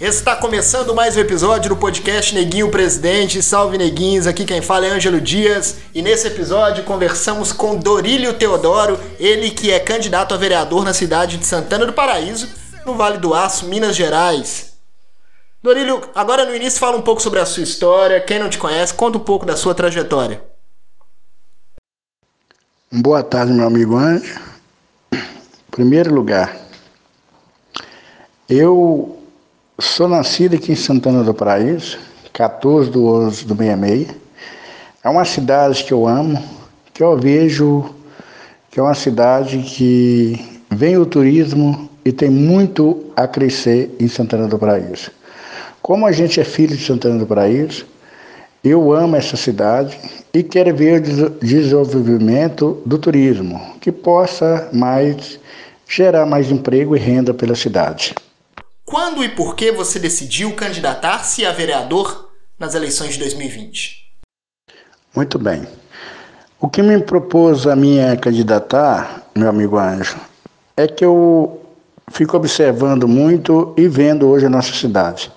Está começando mais um episódio do podcast Neguinho Presidente. Salve Neguinhos, aqui quem fala é Ângelo Dias e nesse episódio conversamos com Dorílio Teodoro, ele que é candidato a vereador na cidade de Santana do Paraíso, no Vale do Aço, Minas Gerais. Dorílio, agora no início fala um pouco sobre a sua história, quem não te conhece, conta um pouco da sua trajetória. Boa tarde, meu amigo Ângelo. Primeiro lugar, eu Sou nascido aqui em Santana do Paraíso, 14 de 11 do 66. É uma cidade que eu amo, que eu vejo que é uma cidade que vem o turismo e tem muito a crescer em Santana do Paraíso. Como a gente é filho de Santana do Paraíso, eu amo essa cidade e quero ver o desenvolvimento do turismo, que possa mais gerar mais emprego e renda pela cidade. Quando e por que você decidiu candidatar-se a vereador nas eleições de 2020? Muito bem. O que me propôs a minha candidatar, meu amigo Anjo, é que eu fico observando muito e vendo hoje a nossa cidade.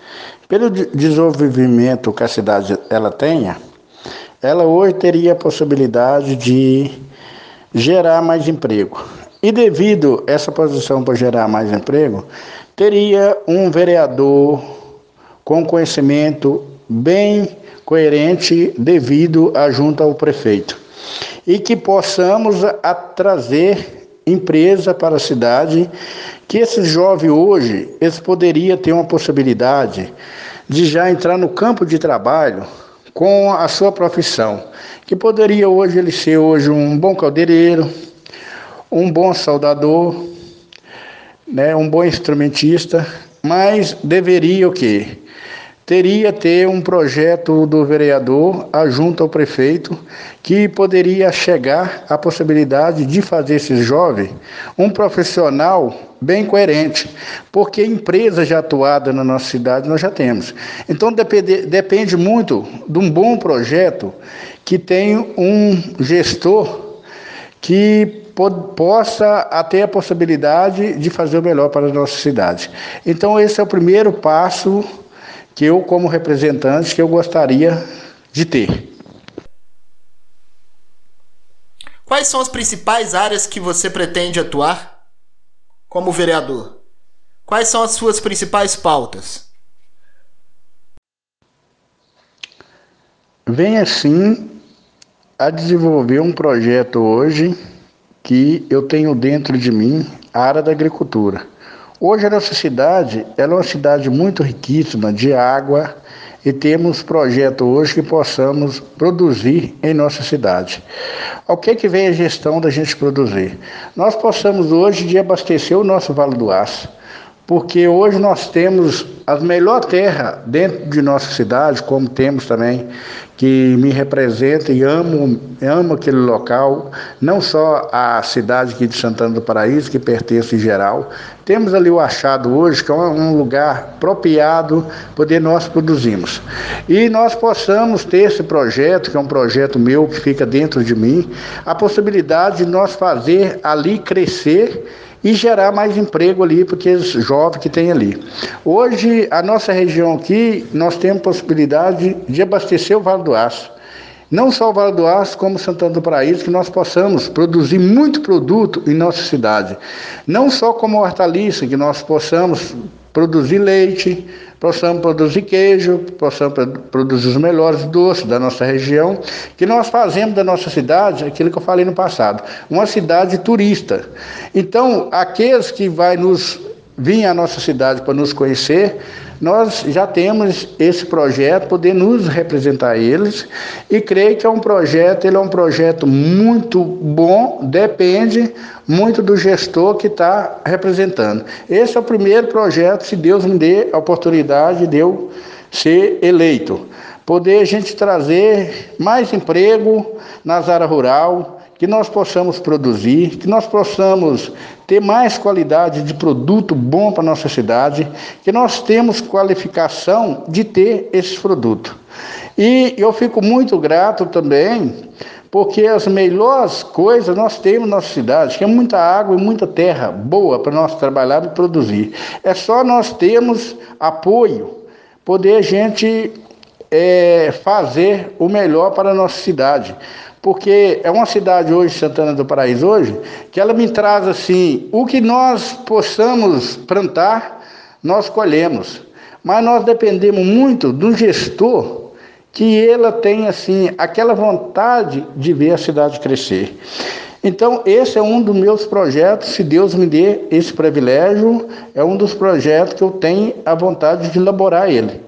Pelo desenvolvimento que a cidade ela tenha, ela hoje teria a possibilidade de gerar mais emprego. E devido a essa posição para gerar mais emprego, teria um vereador com conhecimento bem coerente devido à junta ao prefeito. E que possamos a trazer empresa para a cidade que esse jovem hoje eles poderia ter uma possibilidade de já entrar no campo de trabalho com a sua profissão que poderia hoje ele ser hoje um bom caldeireiro um bom soldador né, um bom instrumentista, mas deveria o quê? Teria ter um projeto do vereador junto ao prefeito que poderia chegar à possibilidade de fazer esse jovem um profissional bem coerente, porque empresa já atuada na nossa cidade nós já temos. Então depende, depende muito de um bom projeto que tem um gestor que possa ter a possibilidade de fazer o melhor para a nossa cidade. Então esse é o primeiro passo que eu como representante que eu gostaria de ter. Quais são as principais áreas que você pretende atuar como vereador? Quais são as suas principais pautas? Vem assim a desenvolver um projeto hoje que eu tenho dentro de mim a área da agricultura. Hoje a nossa cidade ela é uma cidade muito riquíssima de água e temos projeto hoje que possamos produzir em nossa cidade. O que que vem a gestão da gente produzir? Nós possamos hoje de abastecer o nosso Vale do Aço, porque hoje nós temos a melhor terra dentro de nossa cidade, como temos também que me representa e amo, amo aquele local, não só a cidade aqui de Santana do Paraíso, que pertence em geral. Temos ali o Achado hoje, que é um lugar apropriado, poder nós produzimos. E nós possamos ter esse projeto, que é um projeto meu, que fica dentro de mim, a possibilidade de nós fazer ali crescer e gerar mais emprego ali para aqueles jovens que tem ali. Hoje, a nossa região aqui, nós temos possibilidade de abastecer o Vale do Aço. Não só o Vale do Aço, como Santana do Paraíso, que nós possamos produzir muito produto em nossa cidade. Não só como hortaliça, que nós possamos produzir leite, possamos produzir queijo, possamos produzir os melhores doces da nossa região, que nós fazemos da nossa cidade aquilo que eu falei no passado, uma cidade turista. Então, aqueles que vai nos vir à nossa cidade para nos conhecer, nós já temos esse projeto, poder nos representar eles, e creio que é um projeto, ele é um projeto muito bom, depende muito do gestor que está representando. Esse é o primeiro projeto, se Deus me dê a oportunidade de eu ser eleito. Poder a gente trazer mais emprego nas áreas rural, que nós possamos produzir, que nós possamos ter mais qualidade de produto bom para nossa cidade, que nós temos qualificação de ter esses produtos. E eu fico muito grato também porque as melhores coisas nós temos na nossa cidade, que é muita água e muita terra boa para nós trabalhar e produzir. É só nós termos apoio, poder a gente é, fazer o melhor para a nossa cidade porque é uma cidade hoje, Santana do Paraíso hoje, que ela me traz assim, o que nós possamos plantar, nós colhemos. Mas nós dependemos muito do gestor que ela tem assim aquela vontade de ver a cidade crescer. Então, esse é um dos meus projetos, se Deus me dê esse privilégio, é um dos projetos que eu tenho a vontade de elaborar ele.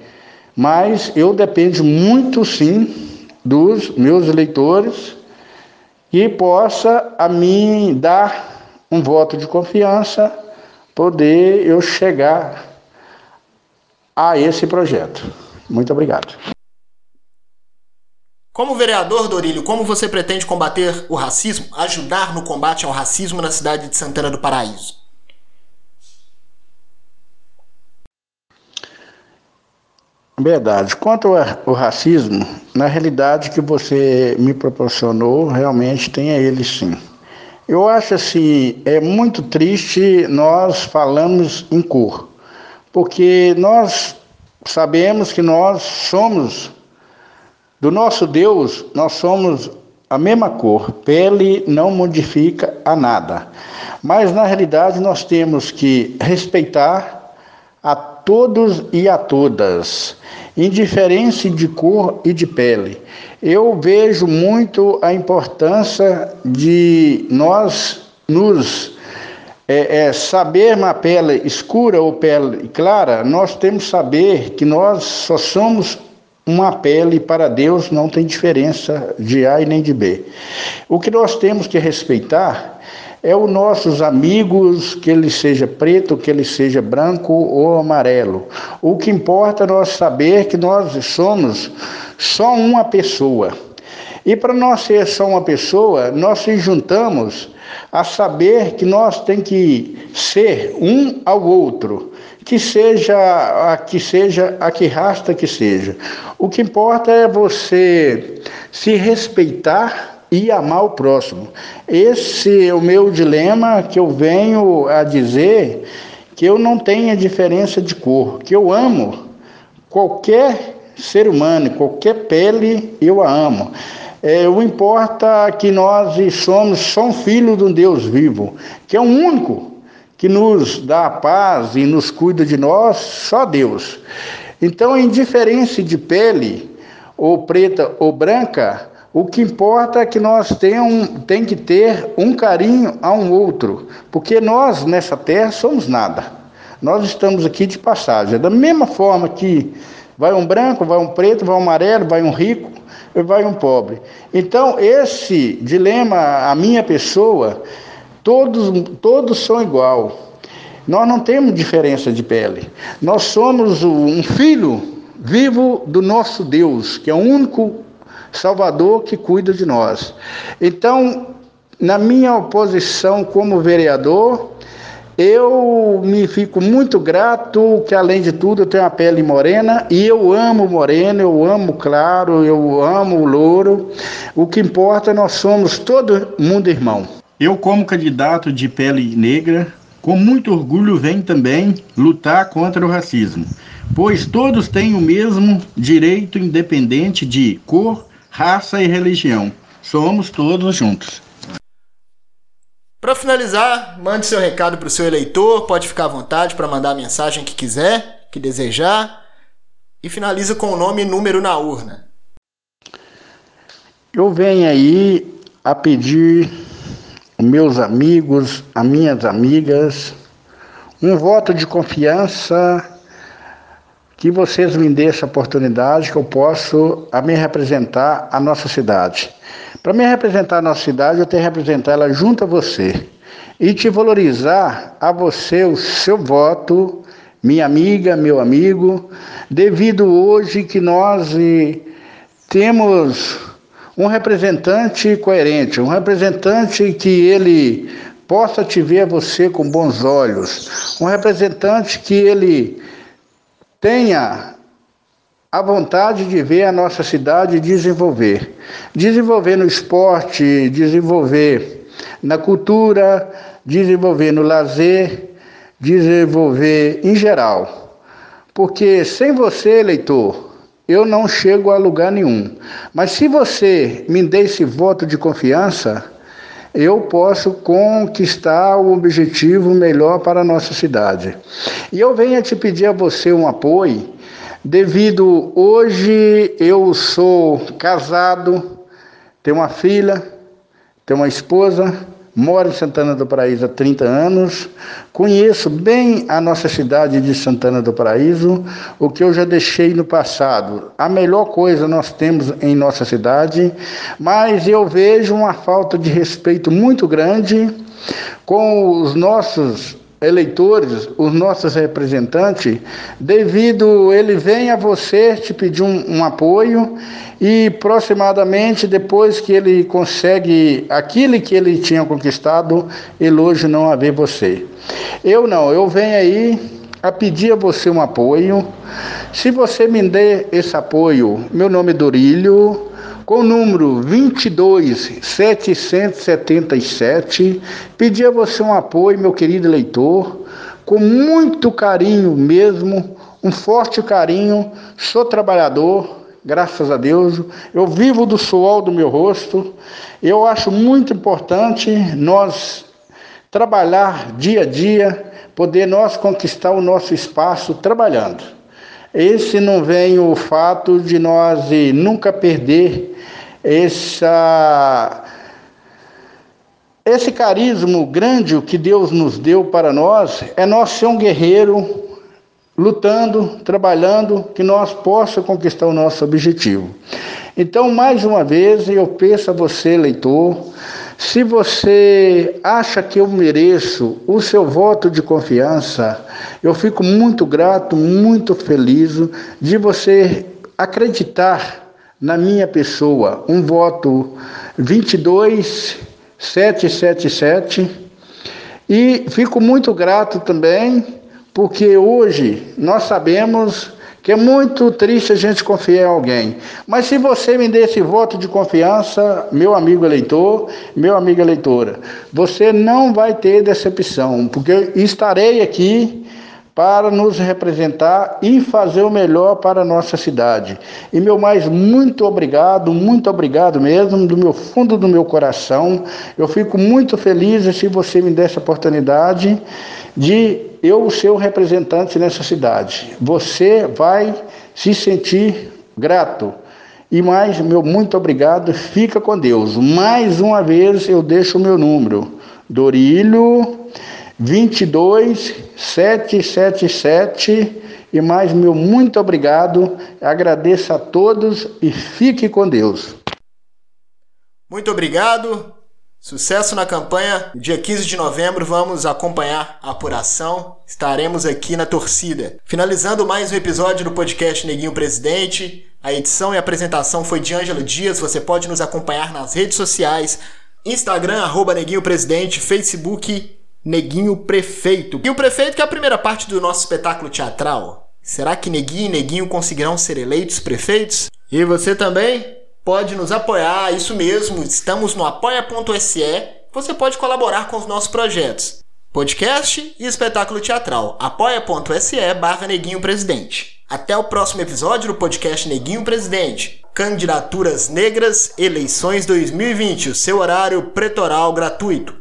Mas eu dependo muito sim dos meus eleitores e possa a mim dar um voto de confiança, poder eu chegar a esse projeto. Muito obrigado. Como vereador, Dorílio, como você pretende combater o racismo, ajudar no combate ao racismo na cidade de Santana do Paraíso? Verdade. Quanto ao racismo, na realidade que você me proporcionou, realmente tem a ele sim. Eu acho assim, é muito triste nós falamos em cor, porque nós sabemos que nós somos, do nosso Deus, nós somos a mesma cor, pele não modifica a nada. Mas na realidade nós temos que respeitar a todos e a todas, indiferente de cor e de pele. Eu vejo muito a importância de nós nos é, é, saber uma pele escura ou pele clara, nós temos que saber que nós só somos uma pele para Deus não tem diferença de A e nem de B. O que nós temos que respeitar é os nossos amigos, que ele seja preto, que ele seja branco ou amarelo. O que importa é nós saber que nós somos só uma pessoa. E para nós ser só uma pessoa, nós se juntamos a saber que nós tem que ser um ao outro, que seja a que seja a que rasta que seja. O que importa é você se respeitar e amar o próximo. Esse é o meu dilema que eu venho a dizer que eu não tenho diferença de cor, que eu amo qualquer ser humano, qualquer pele, eu a amo. É, o importa que nós somos só um filho de um Deus vivo, que é o único que nos dá a paz e nos cuida de nós, só Deus. Então, a indiferença de pele, ou preta ou branca, o que importa é que nós tenham, tem que ter um carinho a um outro, porque nós nessa terra somos nada. Nós estamos aqui de passagem. Da mesma forma que vai um branco, vai um preto, vai um amarelo, vai um rico, vai um pobre. Então, esse dilema, a minha pessoa, todos, todos são igual. Nós não temos diferença de pele. Nós somos um filho vivo do nosso Deus, que é o único Salvador que cuida de nós. Então, na minha oposição como vereador, eu me fico muito grato que, além de tudo, eu tenho a pele morena e eu amo moreno, eu amo claro, eu amo louro. O que importa, nós somos todo mundo irmão. Eu, como candidato de pele negra, com muito orgulho venho também lutar contra o racismo, pois todos têm o mesmo direito independente de cor, raça e religião. Somos todos juntos. Para finalizar, mande seu recado para o seu eleitor, pode ficar à vontade para mandar a mensagem que quiser, que desejar, e finaliza com o nome e número na urna. Eu venho aí a pedir meus amigos, as minhas amigas, um voto de confiança que vocês me dêem essa oportunidade que eu posso a me representar a nossa cidade. Para me representar a nossa cidade, eu tenho que representar ela junto a você e te valorizar a você o seu voto, minha amiga, meu amigo, devido hoje que nós temos um representante coerente, um representante que ele possa te ver você com bons olhos, um representante que ele tenha a vontade de ver a nossa cidade desenvolver. Desenvolver no esporte, desenvolver na cultura, desenvolver no lazer, desenvolver em geral. Porque sem você, eleitor, eu não chego a lugar nenhum. Mas se você me der esse voto de confiança, eu posso conquistar o objetivo melhor para a nossa cidade. E eu venho te pedir a você um apoio devido hoje eu sou casado, tenho uma filha, tenho uma esposa, moro em Santana do Paraíso há 30 anos, conheço bem a nossa cidade de Santana do Paraíso, o que eu já deixei no passado. A melhor coisa nós temos em nossa cidade, mas eu vejo uma falta de respeito muito grande com os nossos eleitores, os nossos representantes, devido ele vem a você te pedir um, um, apoio e aproximadamente depois que ele consegue aquilo que ele tinha conquistado, ele hoje não vê você. Eu não, eu venho aí a pedir a você um apoio. Se você me der esse apoio, meu nome é Dorílio, com o número 22777, pedir a você um apoio, meu querido eleitor, com muito carinho mesmo, um forte carinho. Sou trabalhador, graças a Deus. Eu vivo do suor do meu rosto. Eu acho muito importante nós trabalhar dia a dia, poder nós conquistar o nosso espaço trabalhando. Esse não vem o fato de nós nunca perder essa, esse carisma grande que Deus nos deu para nós, é nós ser um guerreiro lutando, trabalhando, que nós possamos conquistar o nosso objetivo. Então, mais uma vez, eu peço a você, leitor, se você acha que eu mereço o seu voto de confiança, eu fico muito grato, muito feliz de você acreditar na minha pessoa. Um voto 22777 e fico muito grato também porque hoje nós sabemos que é muito triste a gente confiar em alguém. Mas se você me der esse voto de confiança, meu amigo eleitor, meu amiga eleitora, você não vai ter decepção, porque estarei aqui para nos representar e fazer o melhor para a nossa cidade. E meu mais muito obrigado, muito obrigado mesmo, do meu fundo do meu coração. Eu fico muito feliz se você me der essa oportunidade de eu o representante nessa cidade. Você vai se sentir grato. E mais, meu muito obrigado, fica com Deus. Mais uma vez eu deixo o meu número. Dorílio 22777 e mais meu muito obrigado. Agradeço a todos e fique com Deus. Muito obrigado. Sucesso na campanha. Dia 15 de novembro vamos acompanhar a apuração. Estaremos aqui na torcida. Finalizando mais um episódio do podcast Neguinho Presidente. A edição e apresentação foi de Ângelo Dias. Você pode nos acompanhar nas redes sociais: Instagram, arroba Neguinho Presidente, Facebook, Neguinho Prefeito. E o Prefeito que é a primeira parte do nosso espetáculo teatral. Será que Neguinho e Neguinho conseguirão ser eleitos prefeitos? E você também? Pode nos apoiar, isso mesmo, estamos no apoia.se. Você pode colaborar com os nossos projetos. Podcast e espetáculo teatral. apoia.se barra Neguinho Presidente. Até o próximo episódio do podcast Neguinho Presidente. Candidaturas Negras, eleições 2020, o seu horário pretoral gratuito.